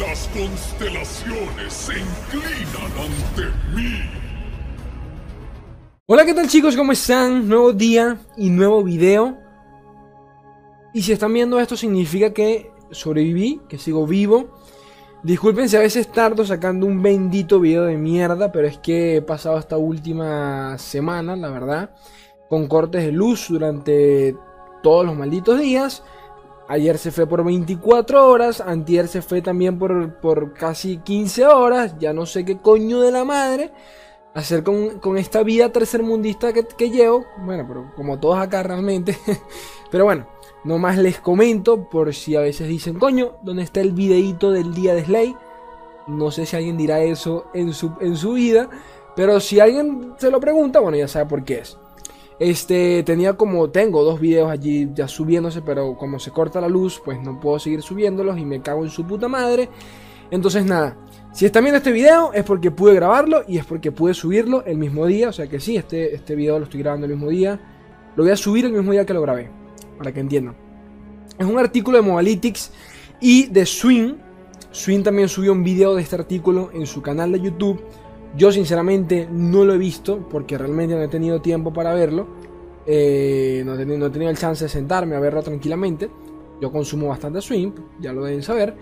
Las constelaciones se inclinan ante mí. Hola, ¿qué tal chicos? ¿Cómo están? Nuevo día y nuevo video. Y si están viendo esto significa que sobreviví, que sigo vivo. Disculpen si a veces tardo sacando un bendito video de mierda, pero es que he pasado esta última semana, la verdad, con cortes de luz durante todos los malditos días. Ayer se fue por 24 horas, antier se fue también por, por casi 15 horas, ya no sé qué coño de la madre hacer con, esta vida tercermundista que, que llevo. Bueno, pero como todos acá realmente. pero bueno, nomás les comento por si a veces dicen, coño, ¿dónde está el videíto del día de Slay? No sé si alguien dirá eso en su, en su vida. Pero si alguien se lo pregunta, bueno, ya sabe por qué es. Este, tenía como, tengo dos videos allí ya subiéndose, pero como se corta la luz, pues no puedo seguir subiéndolos y me cago en su puta madre. Entonces nada, si están viendo este video es porque pude grabarlo y es porque pude subirlo el mismo día. O sea que sí, este, este video lo estoy grabando el mismo día. Lo voy a subir el mismo día que lo grabé. Para que entiendan. Es un artículo de Mobalytics y de Swing. Swing también subió un video de este artículo en su canal de YouTube. Yo sinceramente no lo he visto porque realmente no he tenido tiempo para verlo. Eh, no, he tenido, el chance de sentarme a verlo tranquilamente. Yo consumo bastante Swing, ya lo deben saber.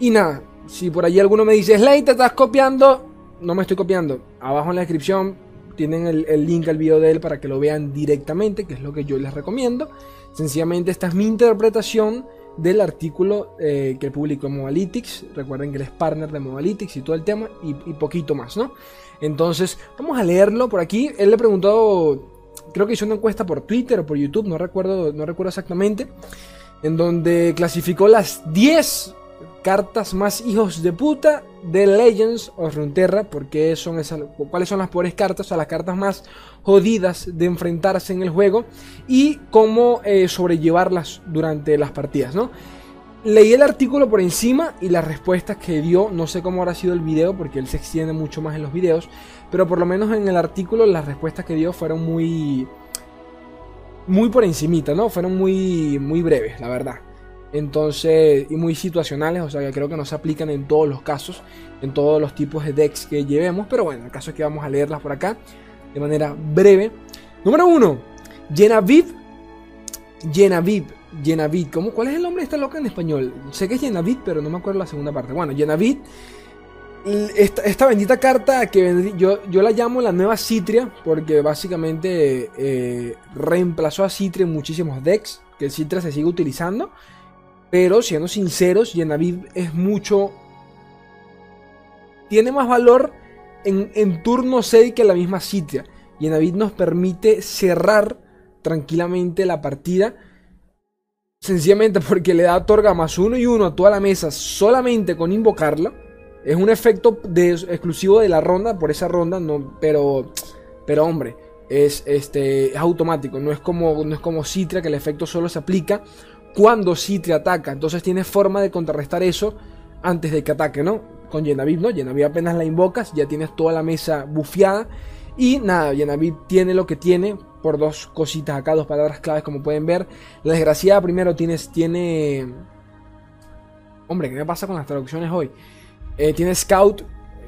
Y nada, si por allí alguno me dice, Slay, te estás copiando, no me estoy copiando. Abajo en la descripción tienen el, link al video de él para que lo vean directamente, que es lo que yo les recomiendo. Sencillamente esta es mi interpretación del artículo eh, que publicó en Mobalytics. Recuerden que él es partner de Mobalytics y todo el tema y, poquito más, ¿no? Entonces, vamos a leerlo por aquí. Él le preguntó, creo que hizo una encuesta por Twitter o por YouTube, no recuerdo, no recuerdo exactamente, en donde clasificó las 10 cartas más hijos de puta de Legends of Runeterra, porque son esas, cuáles son las peores cartas, o sea, las cartas más jodidas de enfrentarse en el juego y cómo eh, sobrellevarlas durante las partidas, ¿no? Leí el artículo por encima y las respuestas que dio, no sé cómo habrá sido el video porque él se extiende mucho más en los videos, pero por lo menos en el artículo las respuestas que dio fueron muy muy por encimita, ¿no? Fueron muy muy breves, la verdad. Entonces, y muy situacionales, o sea que creo que no se aplican en todos los casos, en todos los tipos de decks que llevemos, pero bueno, el caso es que vamos a leerlas por acá de manera breve. Número 1, Genaviv. Genaviv, Genavid, ¿cómo, ¿cuál es el nombre de esta loca en español? Sé que es Genavid, pero no me acuerdo la segunda parte. Bueno, Genavid, esta, esta, bendita carta que yo, yo la llamo la nueva Citria, porque básicamente eh, reemplazó a Citria en muchísimos decks, que Citria se sigue utilizando. Pero siendo sinceros, Yenavid es mucho. Tiene más valor en, turno 6 que la misma Citria. Yenavid nos permite cerrar tranquilamente la partida. Sencillamente porque le da torga más uno y uno a toda la mesa solamente con invocarla. Es un efecto de, exclusivo de la ronda, por esa ronda, no, pero, pero hombre, es, este, es automático. No es, como, no es como Citria que el efecto solo se aplica cuando te ataca. Entonces tienes forma de contrarrestar eso antes de que ataque, ¿no? Con Yenavid, ¿no? Yenavid apenas la invocas, ya tienes toda la mesa bufiada. Y nada, Yenavid tiene lo que tiene por dos cositas acá, dos palabras claves como pueden ver. La desgraciada primero tienes, tiene... Hombre, ¿qué me pasa con las traducciones hoy? Eh, tiene Scout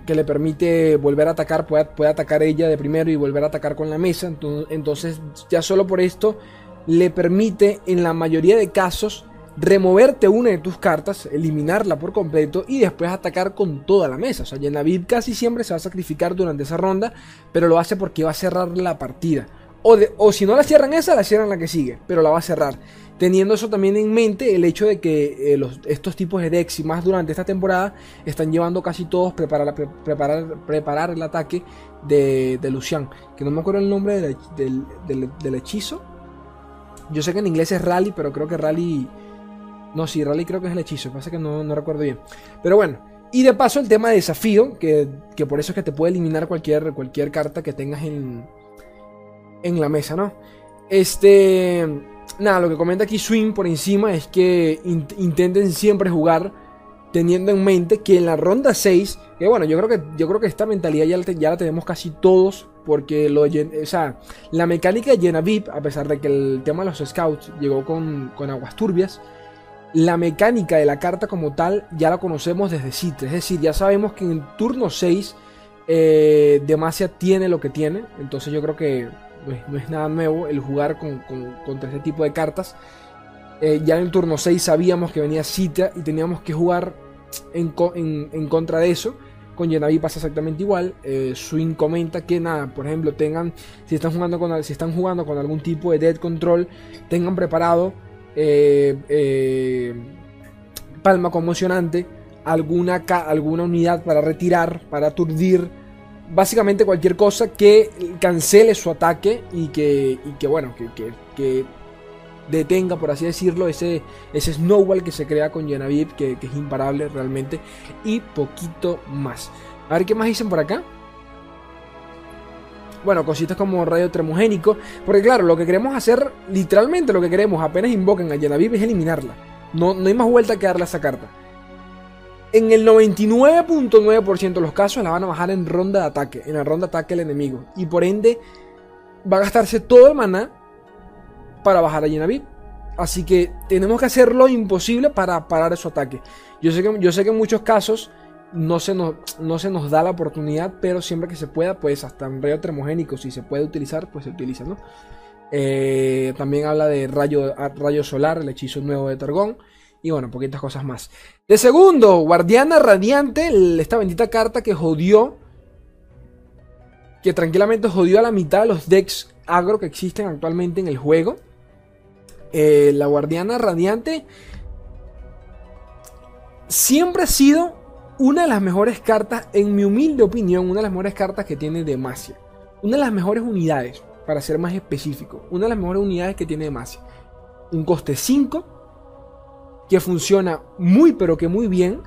que le permite volver a atacar, puede, puede, atacar ella de primero y volver a atacar con la mesa. Entonces ya solo por esto le permite en la mayoría de casos removerte una de tus cartas, eliminarla por completo y después atacar con toda la mesa. O sea, Yenavid casi siempre se va a sacrificar durante esa ronda, pero lo hace porque va a cerrar la partida. O, o si no la cierran esa, la cierran la que sigue, pero la va a cerrar. Teniendo eso también en mente, el hecho de que eh, estos tipos de decks y más durante esta temporada están llevando casi todos preparar, preparar, preparar el ataque de, Lucian. Que no me acuerdo el nombre del hechizo yo sé que en inglés es rally, pero creo que rally. No, sí, rally creo que es el hechizo. Pasa que no, no recuerdo bien. Pero bueno. Y de paso el tema de desafío, que, por eso es que te puede eliminar cualquier, cualquier carta que tengas en, en la mesa, ¿no? Este. Nada, lo que comenta aquí Swing por encima es que intenten siempre jugar teniendo en mente que en la ronda 6, que bueno, yo creo que, yo creo que esta mentalidad ya la, tenemos casi todos, porque lo, o sea, la mecánica de Llena VIP, a pesar de que el tema de los scouts llegó con, con aguas turbias, la mecánica de la carta como tal ya la conocemos desde Citre. Es decir, ya sabemos que en turno 6 eh, Demacia tiene lo que tiene. Entonces yo creo que no es, nada nuevo el jugar con, contra este tipo de cartas. Eh, ya en el turno 6 sabíamos que venía Citra y teníamos que jugar en, en contra de eso. Con Yenavi pasa exactamente igual. Eh, Swing comenta que nada, por ejemplo, tengan, si están jugando con, si están jugando con algún tipo de dead control, tengan preparado eh, eh, palma conmocionante, alguna, alguna unidad para retirar, para aturdir. Básicamente cualquier cosa que cancele su ataque y que, y que bueno, que, que detenga, por así decirlo, ese, ese snowball que se crea con Genevieve, que, que es imparable realmente, y poquito más. A ver qué más dicen por acá. Bueno, cositas como radio tremogénico. Porque claro, lo que queremos hacer, literalmente lo que queremos, apenas invoquen a Genevieve, es eliminarla. No, no hay más vuelta que darle a esa carta. En el 99.9% de los casos la van a bajar en ronda de ataque. En la ronda de ataque el enemigo. Y por ende va a gastarse todo el maná para bajar a Genevieve. Así que tenemos que hacer lo imposible para parar su ataque. Yo sé que, yo sé que en muchos casos no se, nos, no se nos da la oportunidad, pero siempre que se pueda, pues hasta rayo termogénico, si se puede utilizar, pues se utiliza, ¿no? Eh, también habla de rayo, rayo solar, el hechizo nuevo de Targón. Y bueno, poquitas cosas más. De segundo, Guardiana Radiante, esta bendita carta que jodió. Que tranquilamente jodió a la mitad de los decks agro que existen actualmente en el juego. Eh, la Guardiana Radiante siempre ha sido una de las mejores cartas, en mi humilde opinión, una de las mejores cartas que tiene Demacia. Una de las mejores unidades, para ser más específico. Una de las mejores unidades que tiene Demacia. Un coste 5, que funciona muy pero que muy bien.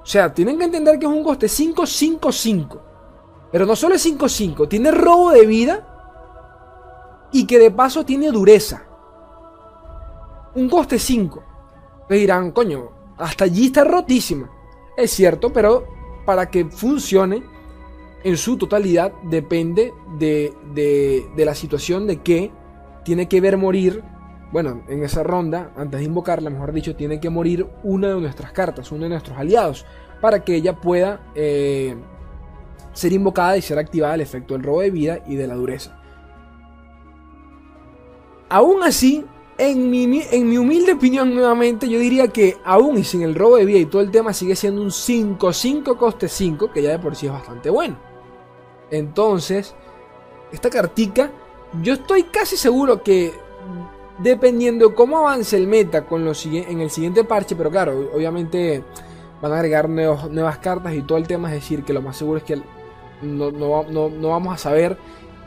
O sea, tienen que entender que es un coste 5, 5, 5. Pero no solo es 5, 5, tiene robo de vida y que de paso tiene dureza un coste 5. Me dirán, coño, hasta allí está rotísima. Es cierto, pero para que funcione en su totalidad depende de, de, la situación de que tiene que ver morir. Bueno, en esa ronda, antes de invocarla, mejor dicho, tiene que morir una de nuestras cartas, uno de nuestros aliados, para que ella pueda eh, ser invocada y ser activada el efecto del robo de vida y de la dureza. Aún así, en mi, en mi, humilde opinión, nuevamente, yo diría que aún y sin el robo de vida y todo el tema, sigue siendo un 5-5 coste 5, que ya de por sí es bastante bueno. Entonces, esta cartica, yo estoy casi seguro que dependiendo de cómo avance el meta con los, en el siguiente parche, pero claro, obviamente van a agregar nuevas cartas y todo el tema, es decir, que lo más seguro es que no, no vamos a saber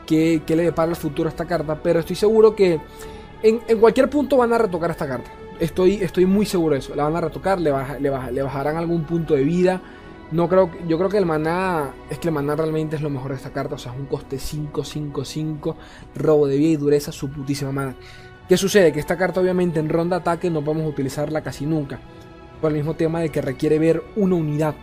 qué, qué le depara el futuro a esta carta, pero estoy seguro que en, cualquier punto van a retocar esta carta. Estoy, estoy muy seguro de eso. La van a retocar, le, le, bajarán algún punto de vida. No creo, yo creo que el maná, es que el maná realmente es lo mejor de esta carta. O sea, es un coste 5, 5, 5, robo de vida y dureza, su putísima maná. ¿Qué sucede? Que esta carta obviamente en ronda ataque no podemos utilizarla casi nunca. Por el mismo tema de que requiere ver una unidad.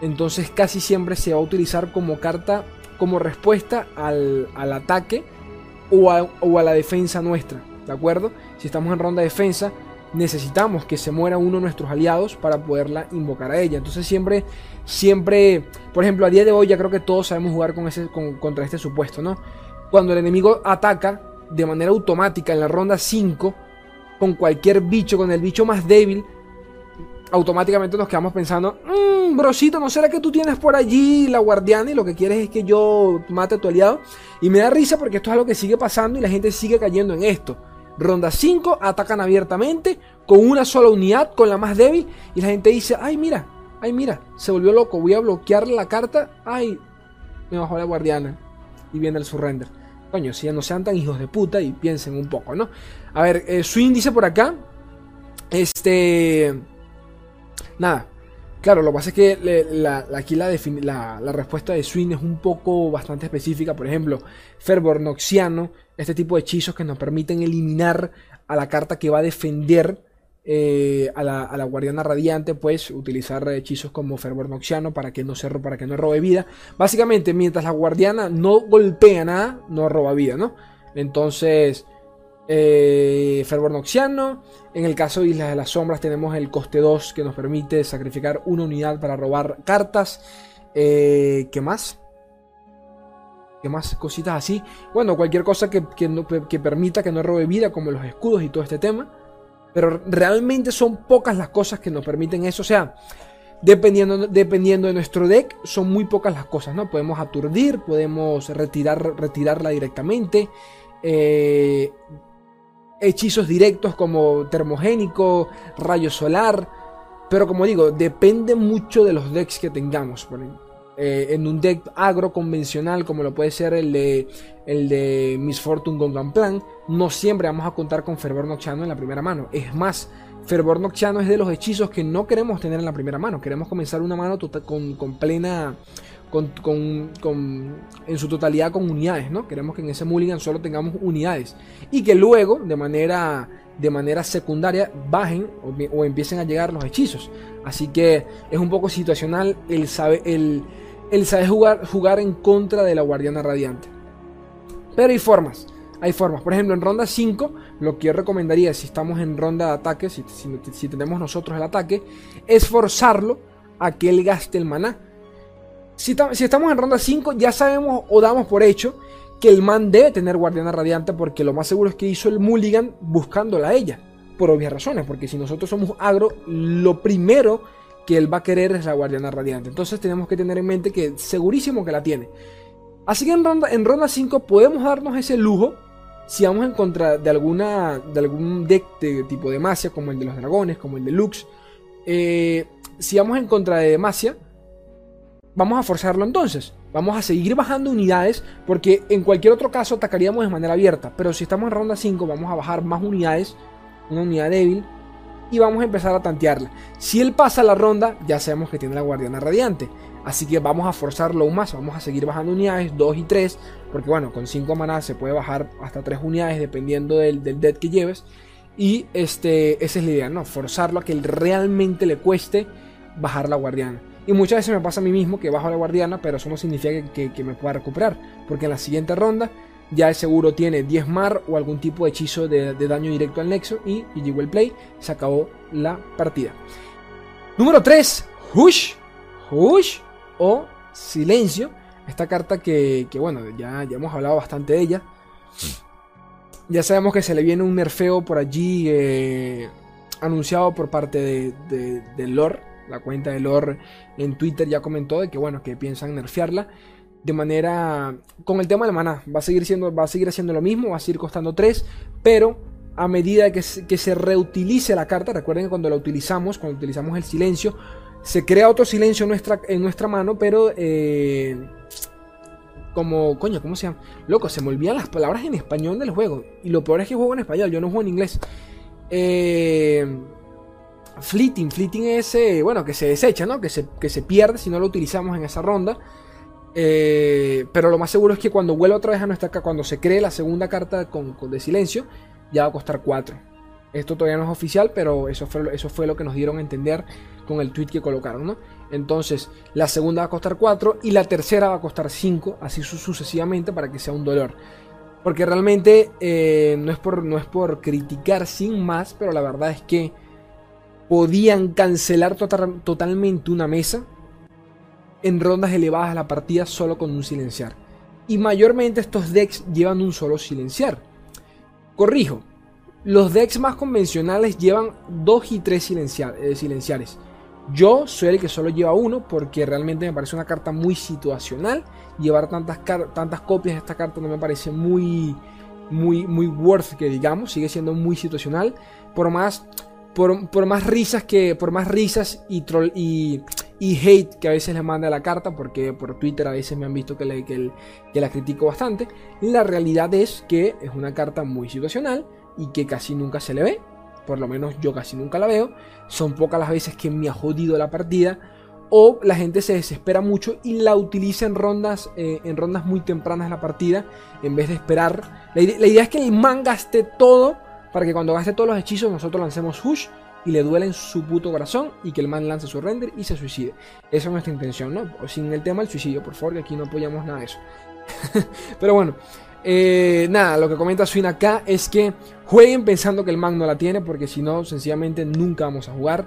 Entonces casi siempre se va a utilizar como carta, como respuesta al, al ataque o a, la defensa nuestra. ¿De acuerdo? Si estamos en ronda de defensa, necesitamos que se muera uno de nuestros aliados para poderla invocar a ella. Entonces siempre, siempre, por ejemplo, a día de hoy ya creo que todos sabemos jugar con ese, contra este supuesto, ¿no? Cuando el enemigo ataca de manera automática en la ronda 5, con cualquier bicho, con el bicho más débil, automáticamente nos quedamos pensando, mmm, brosito, ¿no será que tú tienes por allí la guardiana y lo que quieres es que yo mate a tu aliado? Y me da risa porque esto es algo que sigue pasando y la gente sigue cayendo en esto. Ronda 5, atacan abiertamente, con una sola unidad, con la más débil, y la gente dice, ay mira, ay mira, se volvió loco, voy a bloquear la carta, ay, me bajó la guardiana. Y viene el surrender. Coño, si ya no sean tan hijos de puta y piensen un poco, ¿no? A ver, eh, Swing dice por acá, este... Nada, Claro, lo que pasa es que la, aquí la, la, respuesta de Swing es un poco bastante específica. Por ejemplo, Fervor Noxiano, este tipo de hechizos que nos permiten eliminar a la carta que va a defender eh, a, la, guardiana radiante, pues utilizar hechizos como Fervor Noxiano para que no se para que no robe vida. Básicamente, mientras la guardiana no golpea nada, no roba vida, ¿no? Entonces, eh, Fervor Noxiano. En el caso de Islas de las Sombras tenemos el coste 2 que nos permite sacrificar una unidad para robar cartas. Eh, ¿Qué más? ¿Qué más cositas así? Bueno, cualquier cosa que, que permita que no robe vida, como los escudos y todo este tema. Pero realmente son pocas las cosas que nos permiten eso. O sea, dependiendo, dependiendo de nuestro deck, son muy pocas las cosas, ¿no? Podemos aturdir, podemos retirar, retirarla directamente. Eh, hechizos directos como termogénico, rayo solar. Pero como digo, depende mucho de los decks que tengamos. Eh, en un deck agro convencional como lo puede ser el de, el de Miss Fortune con Plan, no siempre vamos a contar con Fervor Nocturno en la primera mano. Es más, Fervor Nocturno es de los hechizos que no queremos tener en la primera mano. Queremos comenzar una mano tota-, con, con plena con, en su totalidad con unidades, ¿no? Queremos que en ese mulligan solo tengamos unidades y que luego de manera, de manera secundaria bajen o, empiecen a llegar los hechizos. Así que es un poco situacional el saber, el, el saber jugar, jugar en contra de la guardiana radiante. Pero hay formas. Hay formas. Por ejemplo, en ronda 5, lo que yo recomendaría si estamos en ronda de ataque, si, si tenemos nosotros el ataque, es forzarlo a que él gaste el maná. Si, estamos en ronda 5, ya sabemos o damos por hecho que el man debe tener Guardiana Radiante porque lo más seguro es que hizo el Mulligan buscándola a ella. Por obvias razones, porque si nosotros somos agro, lo primero que él va a querer es la Guardiana Radiante. Entonces tenemos que tener en mente que segurísimo que la tiene. Así que en ronda, en ronda 5 podemos darnos ese lujo si vamos en contra de, alguna, de algún deck de tipo Demacia, como el de los dragones, como el de Lux. Eh, si vamos en contra de Demacia, vamos a forzarlo entonces. Vamos a seguir bajando unidades porque en cualquier otro caso atacaríamos de manera abierta. Pero si estamos en ronda 5 vamos a bajar más unidades, una unidad débil, y vamos a empezar a tantearla. Si él pasa la ronda, ya sabemos que tiene la guardiana radiante. Así que vamos a forzarlo aún más, vamos a seguir bajando unidades, 2 y 3, porque bueno, con 5 maná se puede bajar hasta 3 unidades dependiendo del, del dead que lleves. Y este, esa es la idea, ¿no? Forzarlo a que realmente le cueste bajar la guardiana. Y muchas veces me pasa a mí mismo que bajo la guardiana, pero eso no significa que, me pueda recuperar. Porque en la siguiente ronda ya el seguro tiene 10 mar o algún tipo de hechizo de, daño directo al nexo. Y, llegó el play, se acabó la partida. Número 3, Hush. Hush o Silencio. Esta carta que, bueno, ya, ya hemos hablado bastante de ella. Ya sabemos que se le viene un nerfeo por allí eh, anunciado por parte de, de, de lore la cuenta de lore en Twitter ya comentó de que bueno, que piensan nerfearla de manera con el tema del maná, va a seguir siendo va a seguir haciendo lo mismo, va a seguir costando 3, pero a medida que se, que se reutilice la carta, recuerden que cuando la utilizamos, cuando utilizamos el silencio, se crea otro silencio en nuestra, en nuestra mano, pero eh, como, coño, ¿cómo se llama? Loco, se me olvidan las palabras en español del juego. Y lo peor es que juego en español, yo no juego en inglés. Eh, Fleeting, fleeting es, eh, bueno, que se desecha, ¿no? Que se, que se pierde si no lo utilizamos en esa ronda. Eh, pero lo más seguro es que cuando vuelva otra vez a nuestra cuando se cree la segunda carta con, de silencio, ya va a costar 4. Esto todavía no es oficial, pero eso fue, eso fue lo que nos dieron a entender con el tweet que colocaron, ¿no? Entonces, la segunda va a costar 4 y la tercera va a costar 5, así sucesivamente para que sea un dolor. Porque realmente eh, no, es por, no es por criticar sin más, pero la verdad es que podían cancelar tota-, totalmente una mesa en rondas elevadas a la partida solo con un silenciar. Y mayormente estos decks llevan un solo silenciar. Corrijo, los decks más convencionales llevan 2 y 3 eh, silenciares. Yo soy el que solo lleva uno porque realmente me parece una carta muy situacional. Llevar tantas, tantas copias de esta carta no me parece muy, muy, muy worth que digamos. Sigue siendo muy situacional. Por más por, más risas que por más risas y, troll, y, hate que a veces le manda la carta porque por Twitter a veces me han visto que, le, que, la critico bastante. La realidad es que es una carta muy situacional y que casi nunca se le ve. Por lo menos yo casi nunca la veo. Son pocas las veces que me ha jodido la partida. O la gente se desespera mucho y la utiliza en rondas, eh, en rondas muy tempranas de la partida en vez de esperar. La la idea, es que el man gaste todo para que cuando gaste todos los hechizos nosotros lancemos Hush y le duele en su puto corazón y que el man lance su render y se suicide. Esa es nuestra intención, ¿no? Sin el tema del suicidio, por favor, que aquí no apoyamos nada de eso. Pero bueno, Eh, nada, lo que comenta Swin acá es que jueguen pensando que el man no la tiene, porque si no, sencillamente nunca vamos a jugar.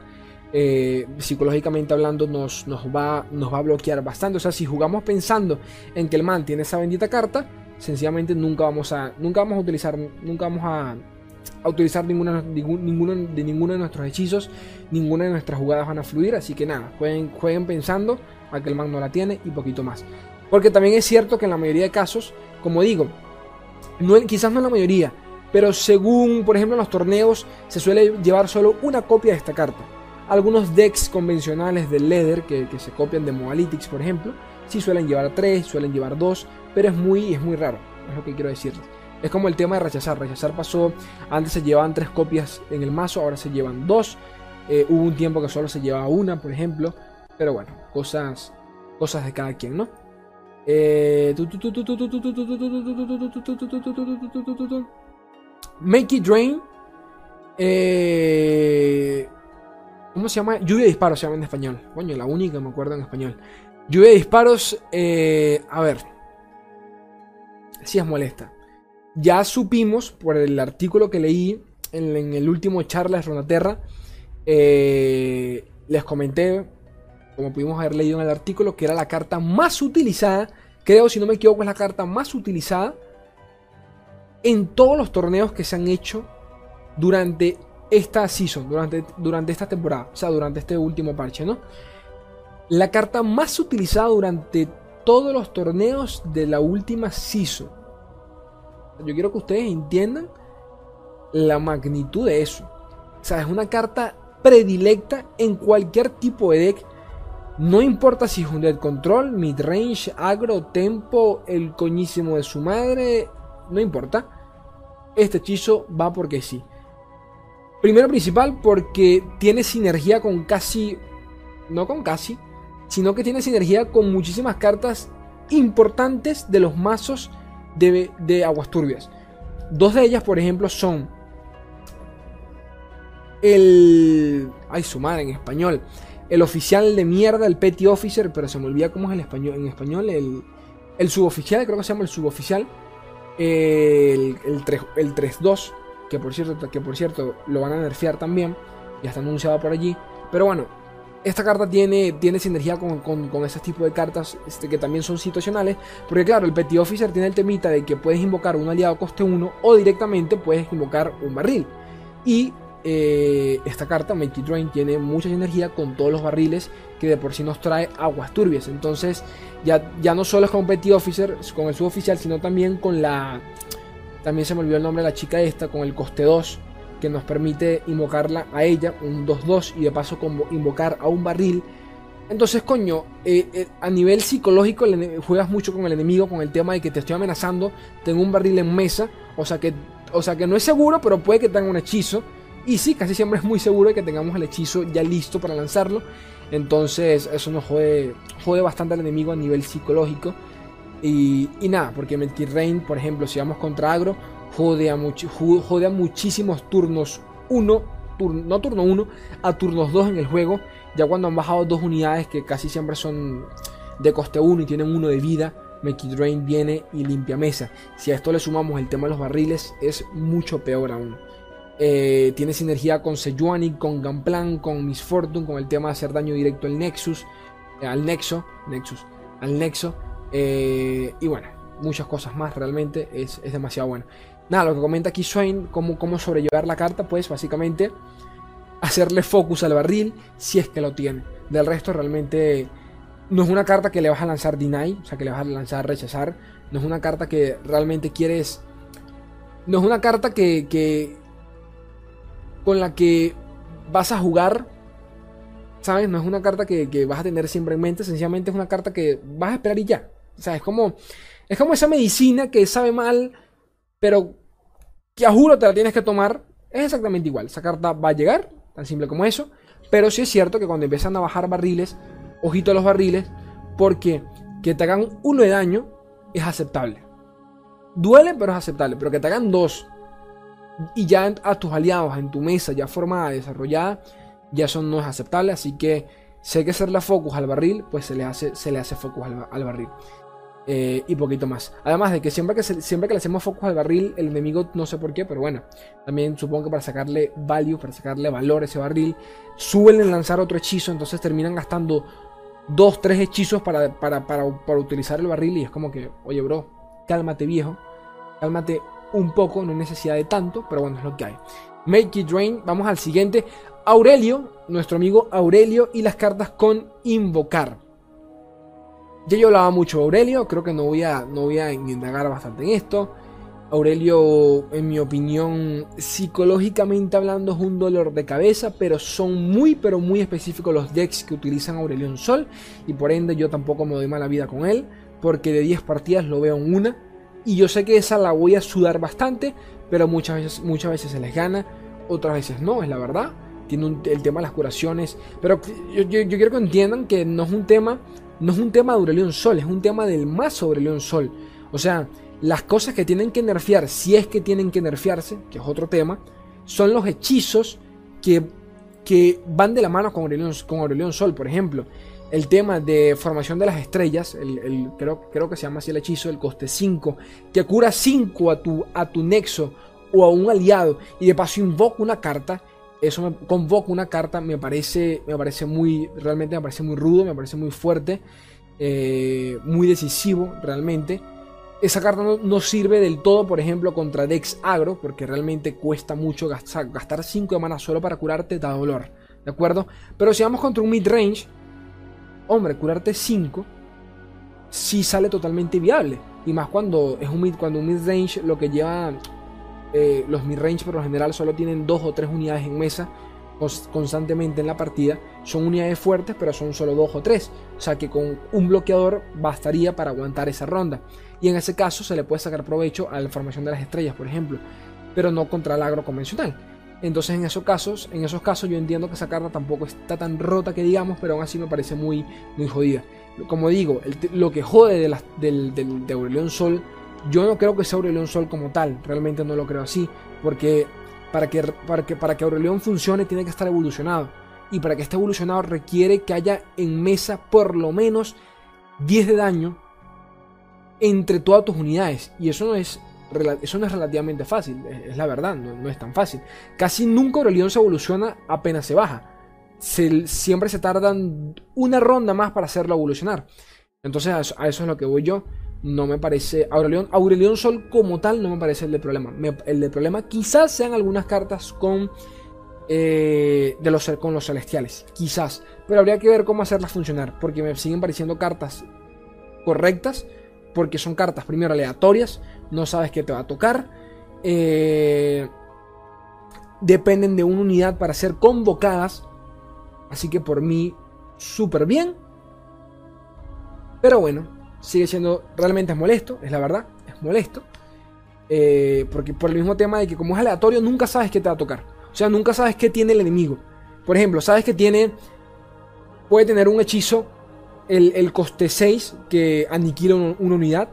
Eh, psicológicamente hablando, nos, nos, va, nos va a bloquear bastante. O sea, si jugamos pensando en que el man tiene esa bendita carta, sencillamente nunca vamos a, nunca vamos a utilizar, nunca vamos a, utilizar ninguna, ninguno de ninguno de nuestros hechizos, ninguna de nuestras jugadas van a fluir. Así que nada, jueguen, pensando a que el man no la tiene y poquito más. Porque también es cierto que en la mayoría de casos, como digo, no, quizás no en la mayoría, pero según, por ejemplo, en los torneos se suele llevar solo una copia de esta carta. Algunos decks convencionales de Leather que, se copian de Moalytics, por ejemplo, sí suelen llevar tres, suelen llevar dos, pero es muy, es muy raro, es lo que quiero decirles. Es como el tema de rechazar. Rechazar pasó, antes se llevaban tres copias en el mazo, ahora se llevan dos. hubo un tiempo que solo se llevaba una, por ejemplo. Pero bueno, cosas, cosas de cada quien, ¿no? Make it drain. ¿Cómo se llama? Lluvia de disparos se llama en español. Coño, la única me acuerdo en español. Lluvia de disparos. a ver. Si es molesta. Ya supimos por el artículo que leí en, el último charla de Ronaterra. les comenté como pudimos haber leído en el artículo, que era la carta más utilizada, creo si no me equivoco es la carta más utilizada en todos los torneos que se han hecho durante esta season, durante, durante esta temporada, o sea, durante este último parche, ¿no? La carta más utilizada durante todos los torneos de la última season. Yo quiero que ustedes entiendan la magnitud de eso. O sea, es una carta predilecta en cualquier tipo de deck no importa si es un dead control, midrange, agro, tempo, el coñísimo de su madre, no importa. Este hechizo va porque sí. Primero principal porque tiene sinergia con casi, no con casi, sino que tiene sinergia con muchísimas cartas importantes de los mazos de, de aguas turbias. Dos de ellas, por ejemplo, son el... Ay, su madre en español el oficial de mierda, el petty officer, pero se me olvida cómo es el español, en español, el, el suboficial, creo que se llama el suboficial, el, el, 3, el 3-2, que por, cierto, que por cierto lo van a nerfear también, ya está anunciado por allí, pero bueno, esta carta tiene, tiene sinergia con, con, con ese tipo de cartas este, que también son situacionales. Porque claro, el Petty Officer tiene el temita de que puedes invocar un aliado coste 1 o directamente puedes invocar un barril. Y eh, esta carta, It Drain, tiene mucha energía con todos los barriles que de por sí nos trae aguas turbias. Entonces, ya, ya no solo es con Petty Officer, con el suboficial, sino también con la. También se me olvidó el nombre de la chica esta, con el coste 2, que nos permite invocarla a ella, un 2-2, y de paso invocar a un barril. Entonces, coño, eh, eh, a nivel psicológico juegas mucho con el enemigo, con el tema de que te estoy amenazando, tengo un barril en mesa, o sea que, o sea que no es seguro, pero puede que tenga un hechizo. Y sí, casi siempre es muy seguro de que tengamos el hechizo ya listo para lanzarlo. Entonces eso nos jode, bastante al enemigo a nivel psicológico. Y, nada, porque Mentir Rain, por ejemplo, si vamos contra agro, jode a, jode a muchísimos turnos 1, no turno 1, a turnos 2 en el juego. Ya cuando han bajado dos unidades que casi siempre son de coste 1 y tienen uno de vida, Rain viene y limpia mesa. Si a esto le sumamos el tema de los barriles, es mucho peor aún. Eh, tiene sinergia con Sejuani, con Gunplan, con Miss Fortune, con el tema de hacer daño directo al Nexus, eh, al Nexo, Nexus, al Nexo. Eh, y bueno, muchas cosas más, realmente es, demasiado bueno. Nada, lo que comenta aquí Swain, cómo, sobrellevar la carta, pues básicamente hacerle focus al barril si es que lo tiene. Del resto, realmente no es una carta que le vas a lanzar deny, o sea, que le vas a lanzar rechazar. No es una carta que realmente quieres. No es una carta que, que con la que vas a jugar. ¿Sabes? No es una carta que, vas a tener siempre en mente. Sencillamente es una carta que vas a esperar y ya. O sea, es como. Es como esa medicina que sabe mal. Pero que a juro te la tienes que tomar. Es exactamente igual. Esa carta va a llegar. Tan simple como eso. Pero sí es cierto que cuando empiezan a bajar barriles. Ojito a los barriles. Porque que te hagan uno de daño. Es aceptable. Duele, pero es aceptable. Pero que te hagan dos y ya a tus aliados en tu mesa ya formada, desarrollada, ya eso no es aceptable. Así que si hay que hacerle focus al barril, pues se le hace, se le hace focus al, barril. Eh, y poquito más. Además de que siempre que, siempre que le hacemos focos al barril, el enemigo no sé por qué, pero bueno, también supongo que para sacarle value, para sacarle valor a ese barril, suelen lanzar otro hechizo, entonces terminan gastando dos, tres hechizos para, para, para, para utilizar el barril y es como que, oye bro, cálmate viejo, cálmate un poco, no hay necesidad de tanto, pero bueno, es lo que hay. Make it rain, vamos al siguiente. Aurelio, nuestro amigo Aurelio y las cartas con invocar. Ya yo hablaba mucho de Aurelio, creo que no voy a, no voy a indagar bastante en esto. Aurelio, en mi opinión, psicológicamente hablando es un dolor de cabeza, pero son muy, pero muy específicos los decks que utilizan Aurelio en Sol, y por ende yo tampoco me doy mala vida con él, porque de 10 partidas lo veo en una, y yo sé que esa la voy a sudar bastante, pero muchas veces, muchas veces se les gana, otras veces no, es la verdad. Tiene el tema de las curaciones, pero yo, yo quiero que entiendan que no es un tema no es un tema de Aurelion Sol, es un tema del más Aurelion Sol. O sea, las cosas que tienen que nerfear, si es que tienen que nerfearse, que es otro tema, son los hechizos que, que van de la mano con Aurelion, con Sol. Por ejemplo, el tema de formación de las estrellas, el, creo, creo que se llama así el hechizo, el coste 5, que cura 5 a tu, a tu nexo o a un aliado y de paso invoca una carta eso me convoca una carta, me parece, me parece muy, realmente me parece muy rudo, me parece muy fuerte, eh, muy decisivo realmente. Esa carta no, sirve del todo, por ejemplo, contra Dex Agro, porque realmente cuesta mucho gastar 5 de mana solo para curarte, da dolor, ¿de acuerdo? Pero si vamos contra un mid-range, hombre, curarte 5 sí sale totalmente viable. Y más cuando es un mid, cuando un mid-range lo que lleva eh, los midrange por lo general solo tienen dos o tres unidades en mesa constantemente en la partida. Son unidades fuertes, pero son solo dos o tres. O sea que con un bloqueador bastaría para aguantar esa ronda. Y en ese caso se le puede sacar provecho a la formación de las estrellas, por ejemplo. Pero no contra el agro convencional. Entonces en esos casos, en esos casos yo entiendo que esa carta tampoco está tan rota que digamos, pero aún así me parece muy, muy jodida. Como digo, lo que jode de, del, de Aurelion Sol yo no creo que sea Aurelion Sol como tal, realmente no lo creo así, porque para que, para que, para que Aurelion funcione tiene que estar evolucionado. Y para que esté evolucionado requiere que haya en mesa por lo menos 10 de daño entre todas tus unidades. Y eso no es, eso no es relativamente fácil, es, la verdad, no, es tan fácil. Casi nunca Aurelion se evoluciona apenas se baja. siempre se tardan una ronda más para hacerlo evolucionar. Entonces a eso es lo que voy yo no me parece. Aurelion, Aurelion Sol como tal no me parece el de problema. el de problema quizás sean algunas cartas con. Eh, de los, con los celestiales. Quizás. Pero habría que ver cómo hacerlas funcionar. Porque me siguen pareciendo cartas correctas. Porque son cartas primero aleatorias. No sabes qué te va a tocar. Eh, dependen de una unidad para ser convocadas. Así que por mí, súper bien. Pero bueno, sigue siendo, realmente es molesto, es la verdad, es molesto. Eh, porque por el mismo tema de que como es aleatorio, nunca sabes qué te va a tocar. O sea, nunca sabes qué tiene el enemigo. Por ejemplo, sabes que tiene, puede tener un hechizo, el, coste 6, que aniquila una, unidad.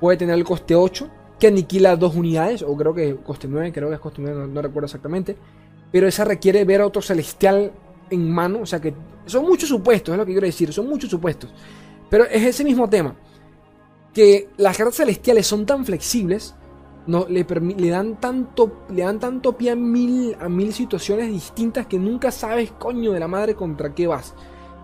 Puede tener el coste 8, que aniquila dos unidades, o creo que coste 9, creo que es coste 9, no, recuerdo exactamente. Pero esa requiere ver a otro celestial en mano, o sea que son muchos supuestos, es lo que quiero decir, son muchos supuestos. Pero es ese mismo tema. Que las cartas celestiales son tan flexibles, no, le, le, dan tanto, le dan tanto pie a mil, a mil situaciones distintas que nunca sabes, coño de la madre, contra qué vas.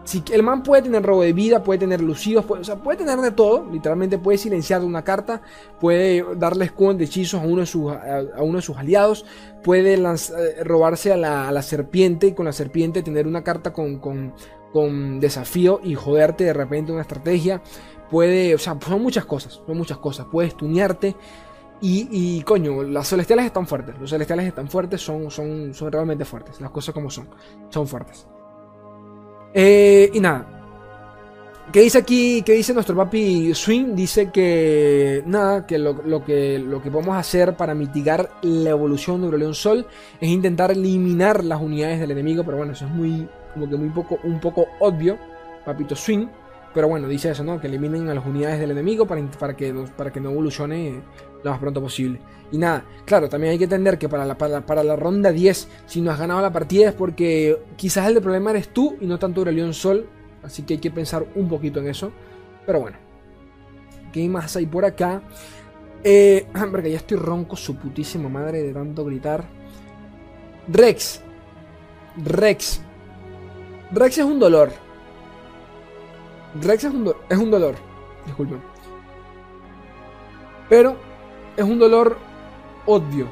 Si el man puede tener robo de vida, puede tener lucidos, puede, o sea, puede tener de todo. Literalmente puede silenciar una carta, puede darle escudo de hechizos a uno de sus, a, uno de sus aliados, puede eh, robarse a la, a la, serpiente y con la serpiente tener una carta con, con, con desafío y joderte de repente una estrategia. Puede, o sea, son muchas cosas, son muchas cosas. Puedes tunearte. Y, y, coño, las celestiales están fuertes. Los celestiales están fuertes, son, son, son realmente fuertes. Las cosas como son, son fuertes. Eh, y nada. ¿Qué dice aquí? ¿Qué dice nuestro papi Swing? Dice que nada, que lo, que lo que podemos hacer para mitigar la evolución de Euroleón Sol es intentar eliminar las unidades del enemigo, pero bueno, eso es muy, como que muy poco, un poco obvio, papito Swing. Pero bueno, dice eso, ¿no? Que eliminen a las unidades del enemigo para, para, que, para que no evolucione lo más pronto posible. Y nada, claro, también hay que entender que para la, para, la ronda 10, si no has ganado la partida es porque quizás el problema eres tú y no tanto Aurelion Sol. Así que hay que pensar un poquito en eso. Pero bueno. ¿Qué más hay por acá? Eh, porque ya estoy ronco, su putísima madre de tanto gritar. Rex. Rex. Rex es un dolor. Rex es un, es un dolor. Disculpen. Pero es un dolor odio.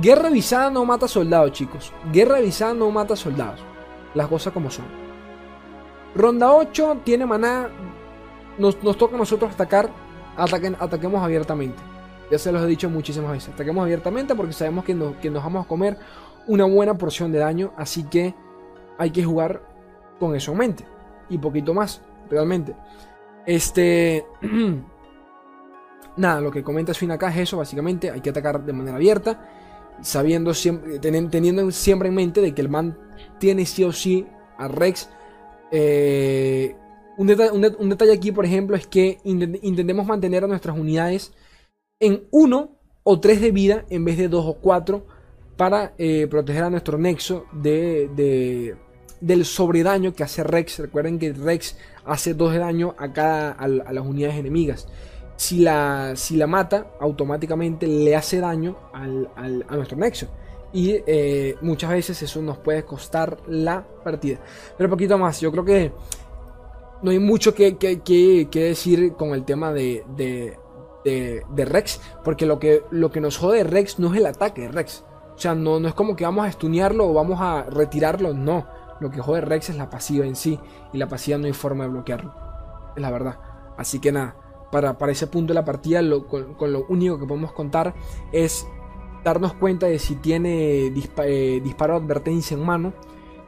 Guerra avisada no mata soldados, chicos. Guerra avisada no mata soldados. Las cosas como son. Ronda 8 tiene maná. Nos, toca a nosotros atacar. Ataquemos abiertamente. Ya se los he dicho muchísimas veces. Ataquemos abiertamente porque sabemos que, que nos vamos a comer una buena porción de daño. Así que hay que jugar con eso en mente. Y poquito más, realmente. Este. Nada, lo que comenta Swin acá es eso, básicamente. Hay que atacar de manera abierta. Sabiendo siempre, teniendo siempre en mente de que el man tiene sí o sí a Rex. Eh, un, detalle aquí, por ejemplo, es que intentemos mantener a nuestras unidades en uno o tres de vida en vez de dos o cuatro para eh, proteger a nuestro nexo de, del sobredaño que hace Rex. Recuerden que Rex hace 2 de daño a, cada, a, las unidades enemigas. Si la, si la mata, automáticamente le hace daño al, a nuestro nexo. Y eh, muchas veces eso nos puede costar la partida. Pero poquito más, yo creo que no hay mucho que, que, decir con el tema de, de, Rex. Porque lo que, lo que nos jode de Rex no es el ataque de Rex. O sea, no, no es como que vamos a estunearlo o vamos a retirarlo, no. Lo que jode Rex es la pasiva en sí. Y la pasiva no hay forma de bloquearlo. Es la verdad. Así que nada. Para, para ese punto de la partida, con, lo único que podemos contar es darnos cuenta de si tiene eh, disparo de advertencia en mano.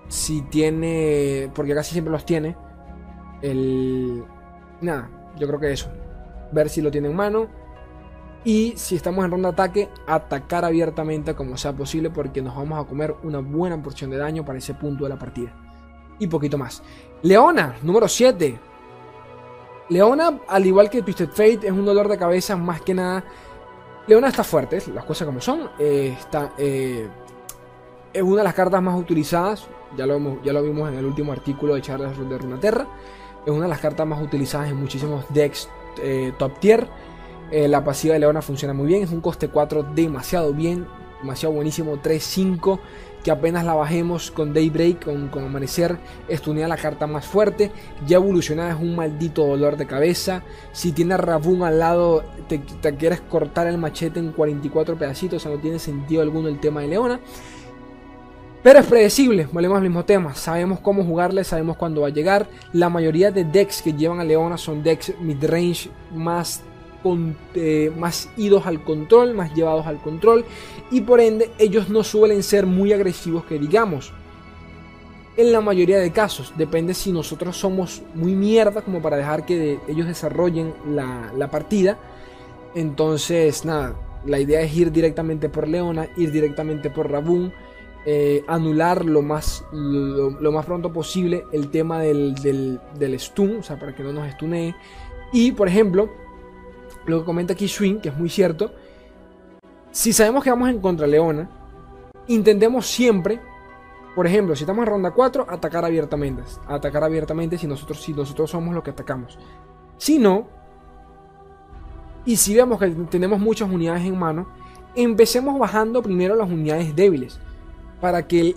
Si tiene. Porque casi siempre los tiene. El. Nada, yo creo que eso. Ver si lo tiene en mano y si estamos en ronda de ataque, atacar abiertamente como sea posible porque nos vamos a comer una buena porción de daño para ese punto de la partida. Y poquito más. Leona, número 7. Leona, al igual que Twisted Fate, es un dolor de cabeza más que nada. Leona está fuerte, las cosas como son. Eh, está, eh, es una de las cartas más utilizadas. Ya lo, ya lo vimos en el último artículo de Charles de Runaterra. Es una de las cartas más utilizadas en muchísimos decks eh, top tier. Eh, la pasiva de Leona funciona muy bien. Es un coste 4 demasiado bien. Demasiado buenísimo. 3-5. Que apenas la bajemos con Daybreak, con, con Amanecer, estunea la carta más fuerte. Ya evolucionada es un maldito dolor de cabeza. Si tiene a Rabun al lado, te, quieres cortar el machete en 44 pedacitos. O sea, no tiene sentido alguno el tema de Leona. Pero es predecible, volvemos al mismo tema. Sabemos cómo jugarle, sabemos cuándo va a llegar. La mayoría de decks que llevan a Leona son decks midrange más eh, más idos al control, más llevados al control y por ende ellos no suelen ser muy agresivos que digamos. En la mayoría de casos, depende si nosotros somos muy mierda como para dejar que ellos desarrollen la, partida. Entonces, nada, la idea es ir directamente por Leona, ir directamente por Rabun, eh, anular lo más, lo, más pronto posible el tema del, del, del, stun, o sea, para que no nos stunee. Y, por ejemplo, lo que comenta aquí Swing, que es muy cierto, si sabemos que vamos en contra Leona, intentemos siempre, por ejemplo, si estamos en ronda 4, atacar abiertamente. Atacar abiertamente si nosotros, si nosotros somos los que atacamos. Si no, y si vemos que tenemos muchas unidades en mano, empecemos bajando primero las unidades débiles. Para que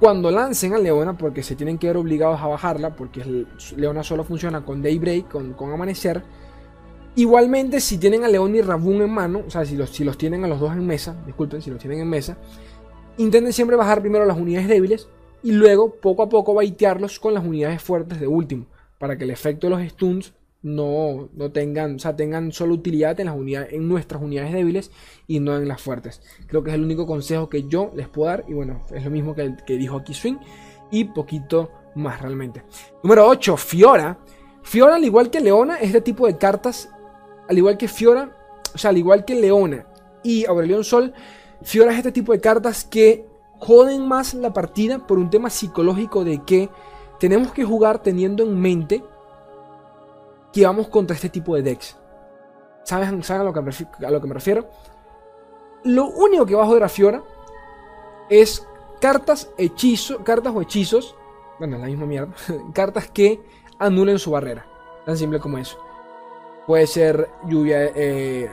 cuando lancen a Leona, porque se tienen que ver obligados a bajarla, porque Leona solo funciona con Daybreak, con, con Amanecer, Igualmente, si tienen a León y Rabun en mano, o sea, si los, si los tienen a los dos en mesa, disculpen, si los tienen en mesa, intenten siempre bajar primero las unidades débiles y luego poco a poco baitearlos con las unidades fuertes de último, para que el efecto de los stuns no, no tengan, o sea, tengan solo utilidad en, las unidades, en nuestras unidades débiles y no en las fuertes. Creo que es el único consejo que yo les puedo dar y bueno, es lo mismo que, que dijo aquí Swing y poquito más realmente. Número 8, Fiora. Fiora, al igual que Leona, es de tipo de cartas al igual que Fiora, o sea, al igual que Leona y Aurelion Sol, Fiora es este tipo de cartas que joden más la partida por un tema psicológico de que tenemos que jugar teniendo en mente que vamos contra este tipo de decks. ¿Saben, ¿saben a, lo que me refiero? Lo único que va a joder a Fiora es cartas, hechizos, cartas o hechizos, bueno, la misma mierda, cartas que anulen su barrera. Tan simple como eso. Puede ser lluvia, eh,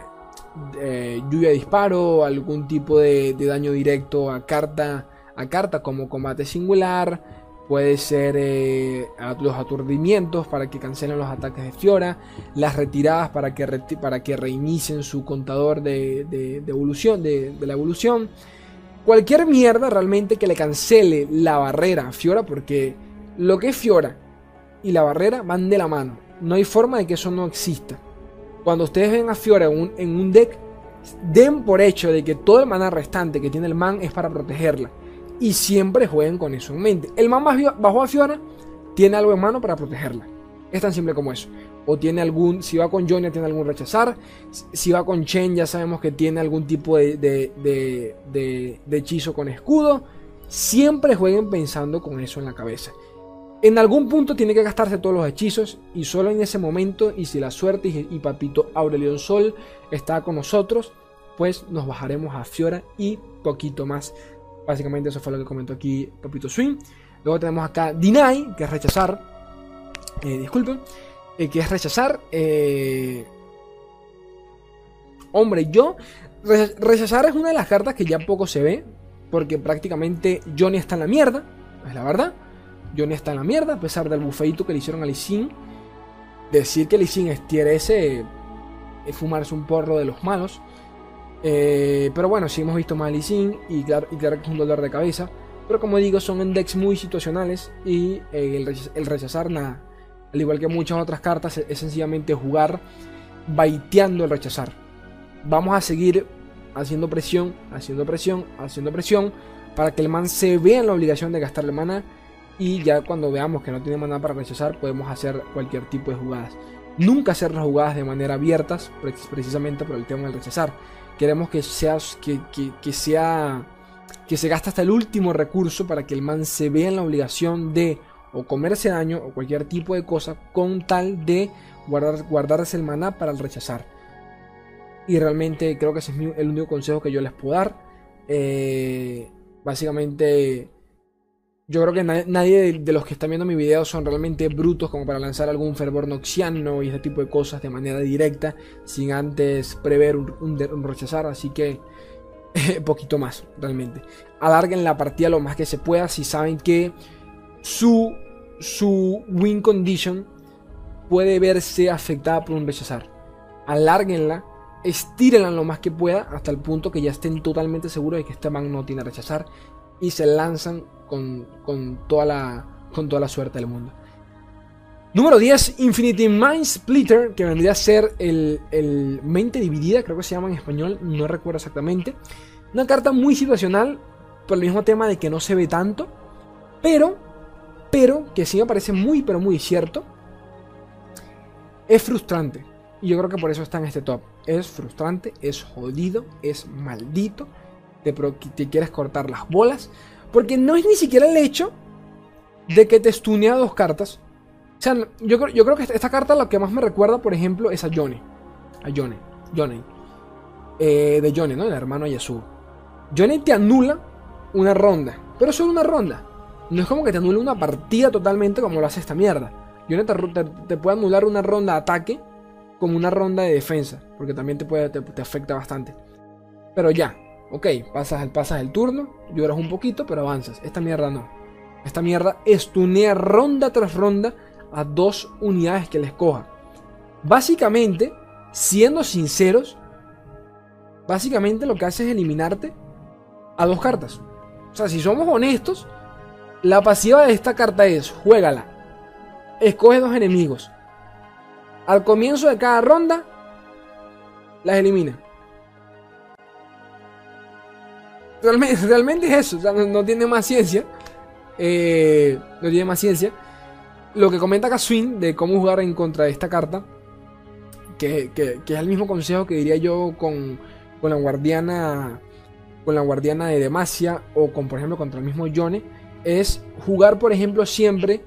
eh, lluvia de disparo, algún tipo de, daño directo a carta, a carta como combate singular. Puede ser eh, los aturdimientos para que cancelen los ataques de Fiora. Las retiradas para que, para que reinicien su contador de, evolución, de, la evolución. Cualquier mierda realmente que le cancele la barrera a Fiora. Porque lo que es Fiora y la barrera van de la mano. No hay forma de que eso no exista. Cuando ustedes ven a Fiora en un, deck, den por hecho de que todo el mana restante que tiene el man es para protegerla. Y siempre jueguen con eso en mente. El man bajo a Fiora tiene algo en mano para protegerla. Es tan simple como eso. O tiene algún, si va con Jonia tiene algún rechazar. Si va con Chen ya sabemos que tiene algún tipo de, de, de hechizo con escudo. Siempre jueguen pensando con eso en la cabeza. En algún punto tiene que gastarse todos los hechizos y solo en ese momento y si la suerte y, papito Aurelion Sol está con nosotros, pues nos bajaremos a Fiora y poquito más. Básicamente eso fue lo que comentó aquí Papito Swing. Luego tenemos acá Deny, que es rechazar. Eh, disculpen. Eh, que es rechazar. Eh, hombre, yo... Rechazar es una de las cartas que ya poco se ve. Porque prácticamente Johnny está en la mierda. Es la verdad. Johnny está en la mierda, a pesar del bufeito que le hicieron a Lee Decir que Lee es tier S es fumarse un porro de los malos. Eh, pero bueno, sí hemos visto más a y claro, y que es un dolor de cabeza. Pero como digo, son index muy situacionales y eh, el, rechazar nada. Al igual que muchas otras cartas, es, sencillamente jugar baiteando el rechazar. Vamos a seguir haciendo presión, haciendo presión, haciendo presión para que el man se vea en la obligación de gastarle mana y ya cuando veamos que no tiene nada para rechazar podemos hacer cualquier tipo de jugadas. Nunca hacer las jugadas de manera abiertas precisamente por el tema del rechazar. Queremos que, sea, que, que, sea que se gaste hasta el último recurso para que el man se vea en la obligación de o comerse daño o cualquier tipo de cosa con tal de guardar, guardarse el maná para el rechazar. Y realmente creo que ese es el único consejo que yo les puedo dar. Eh, básicamente yo creo que nadie de los que están viendo mi video son realmente brutos como para lanzar algún fervor noxiano y ese tipo de cosas de manera directa sin antes prever un, rechazar. Así que poquito más realmente. Alarguen la partida lo más que se pueda si saben que su, su win condition puede verse afectada por un rechazar. Alárguenla, estírenla lo más que pueda hasta el punto que ya estén totalmente seguros de que este man no tiene rechazar y se lanzan con, toda, la, con toda la suerte del mundo. Número 10, Infinity Mind Splitter, que vendría a ser el, mente dividida, creo que se llama en español, no recuerdo exactamente. Una carta muy situacional, por el mismo tema de que no se ve tanto, pero, pero, que sí me parece muy, pero muy cierto. Es frustrante, y yo creo que por eso está en este top. Es frustrante, es jodido, es maldito, te, te quieres cortar las bolas, porque no es ni siquiera el hecho de que te stunea dos cartas. O sea, yo, yo creo que esta, carta lo que más me recuerda, por ejemplo, es a Johnny. A Johnny. Johnny. Eh, de Johnny, ¿no? El hermano de Yasuo. Johnny te anula una ronda. Pero solo una ronda. No es como que te anule una partida totalmente como lo hace esta mierda. Johnny te, puede anular una ronda de ataque como una ronda de defensa. Porque también te, puede, te afecta bastante. Pero ya, Ok, pasas, pasas el turno, lloras un poquito, pero avanzas. Esta mierda no. Esta mierda estunea ronda tras ronda a dos unidades que les coja. Básicamente, siendo sinceros, básicamente lo que hace es eliminarte a dos cartas. O sea, si somos honestos, la pasiva de esta carta es, juégala. Escoge dos enemigos. Al comienzo de cada ronda, las elimina. Realmente, es eso, no, tiene más ciencia. Eh, no tiene más ciencia. Lo que comenta Kaswin de cómo jugar en contra de esta carta, que, es el mismo consejo que diría yo con, la guardiana con la guardiana de Demacia o con por ejemplo contra el mismo Yone, es jugar por ejemplo siempre,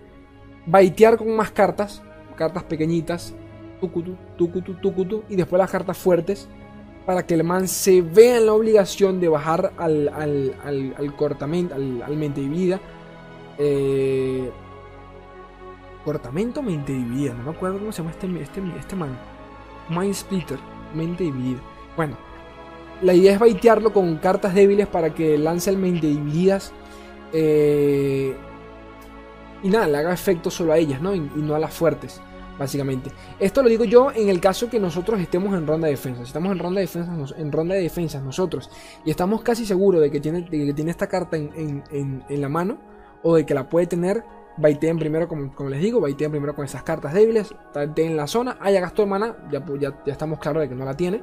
baitear con más cartas, cartas pequeñitas, tucutu, tucutu, tucutu, y después las cartas fuertes para que el man se vea en la obligación de bajar al, al, al, cortamento, al, mente dividida. Eh, cortamento mente dividida, no me acuerdo cómo se llama este, este, este man. Mind Splitter, mente dividida. Bueno, la idea es baitearlo con cartas débiles para que lance el mente divididas. Eh, y nada, le haga efecto solo a ellas, ¿no? Y, no a las fuertes, básicamente. Esto lo digo yo en el caso que nosotros estemos en ronda de defensa. Si estamos en ronda de defensa, en ronda de defensas nosotros y estamos casi seguros de que tiene, que tiene esta carta en, la mano o de que la puede tener, baiteen primero, como, les digo, baiteen primero con esas cartas débiles, en la zona, haya gasto de mana, ya, ya, ya estamos claros de que no la tiene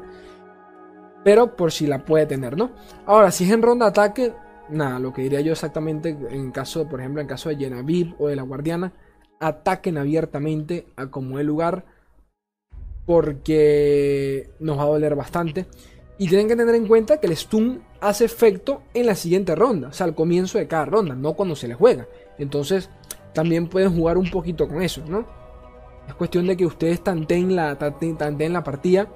pero por si la puede tener, ¿no? Ahora, si es en ronda de ataque, nada, lo que diría yo exactamente en caso, por ejemplo, en caso de Genevieve o de la Guardiana, ataquen abiertamente a como el lugar porque nos va a doler bastante. Y tienen que tener en cuenta que el stun hace efecto en la siguiente ronda, o sea, al comienzo de cada ronda, no cuando se le juega. Entonces, también pueden jugar un poquito con eso, ¿no? Es cuestión de que ustedes tanteen la, tanteen la partida.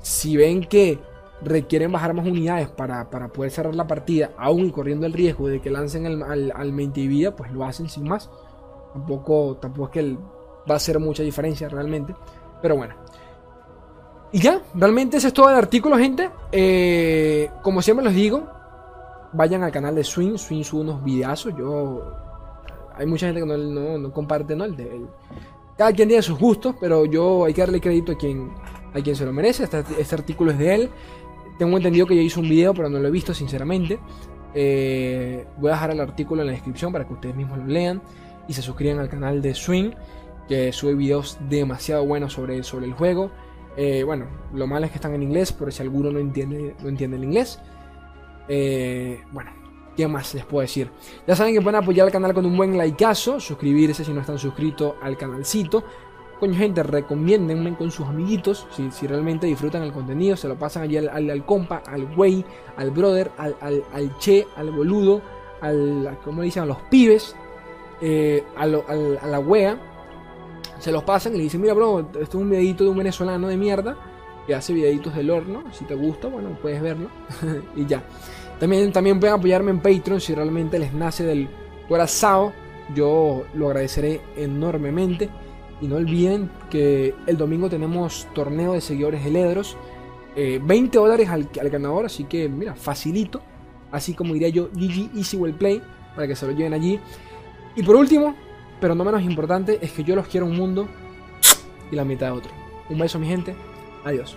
Si ven que requieren bajar más unidades para, poder cerrar la partida, aún corriendo el riesgo de que lancen al, al vida, pues lo hacen sin más. Tampoco, tampoco es que va a hacer mucha diferencia realmente. Pero bueno. Y ya, realmente ese es todo el artículo, gente. Eh, como siempre les digo, vayan al canal de Swing. Swing sube unos videazos. Yo. Hay mucha gente que no, comparte, ¿no? El de, cada quien tiene sus gustos, pero yo hay que darle crédito a quien, a quien se lo merece. Este, este artículo es de él. Tengo entendido que ya hizo un video, pero no lo he visto, sinceramente. Eh, voy a dejar el artículo en la descripción para que ustedes mismos lo lean y se suscriban al canal de Swing, que sube videos demasiado buenos sobre, sobre el juego. Eh, bueno, lo malo es que están en inglés, por si alguno no entiende, no entiende el inglés. Eh, bueno, ¿qué más les puedo decir? Ya saben que pueden apoyar al canal con un buen likeazo, suscribirse si no están suscritos al canalcito, Coño, gente, recomiéndenme con sus amiguitos. Si, realmente disfrutan el contenido, se lo pasan allí al, compa, al güey, al brother, al, al, che, al boludo, al, como dicen, a los pibes, eh, a, la wea. Se los pasan y le dicen, mira, bro, esto es un videito de un venezolano de mierda que hace videitos del horno. Si te gusta, bueno, puedes verlo. y ya. También, también pueden apoyarme en Patreon si realmente les nace del corazón. Yo lo agradeceré enormemente. Y no olviden que el domingo tenemos torneo de seguidores de Ledros. 20 eh, dólares al, ganador, así que mira, facilito. Así como diría yo, GG Easy Well Play, para que se lo lleven allí. Y por último, pero no menos importante, es que yo los quiero un mundo y la mitad de otro. Un beso mi gente, adiós.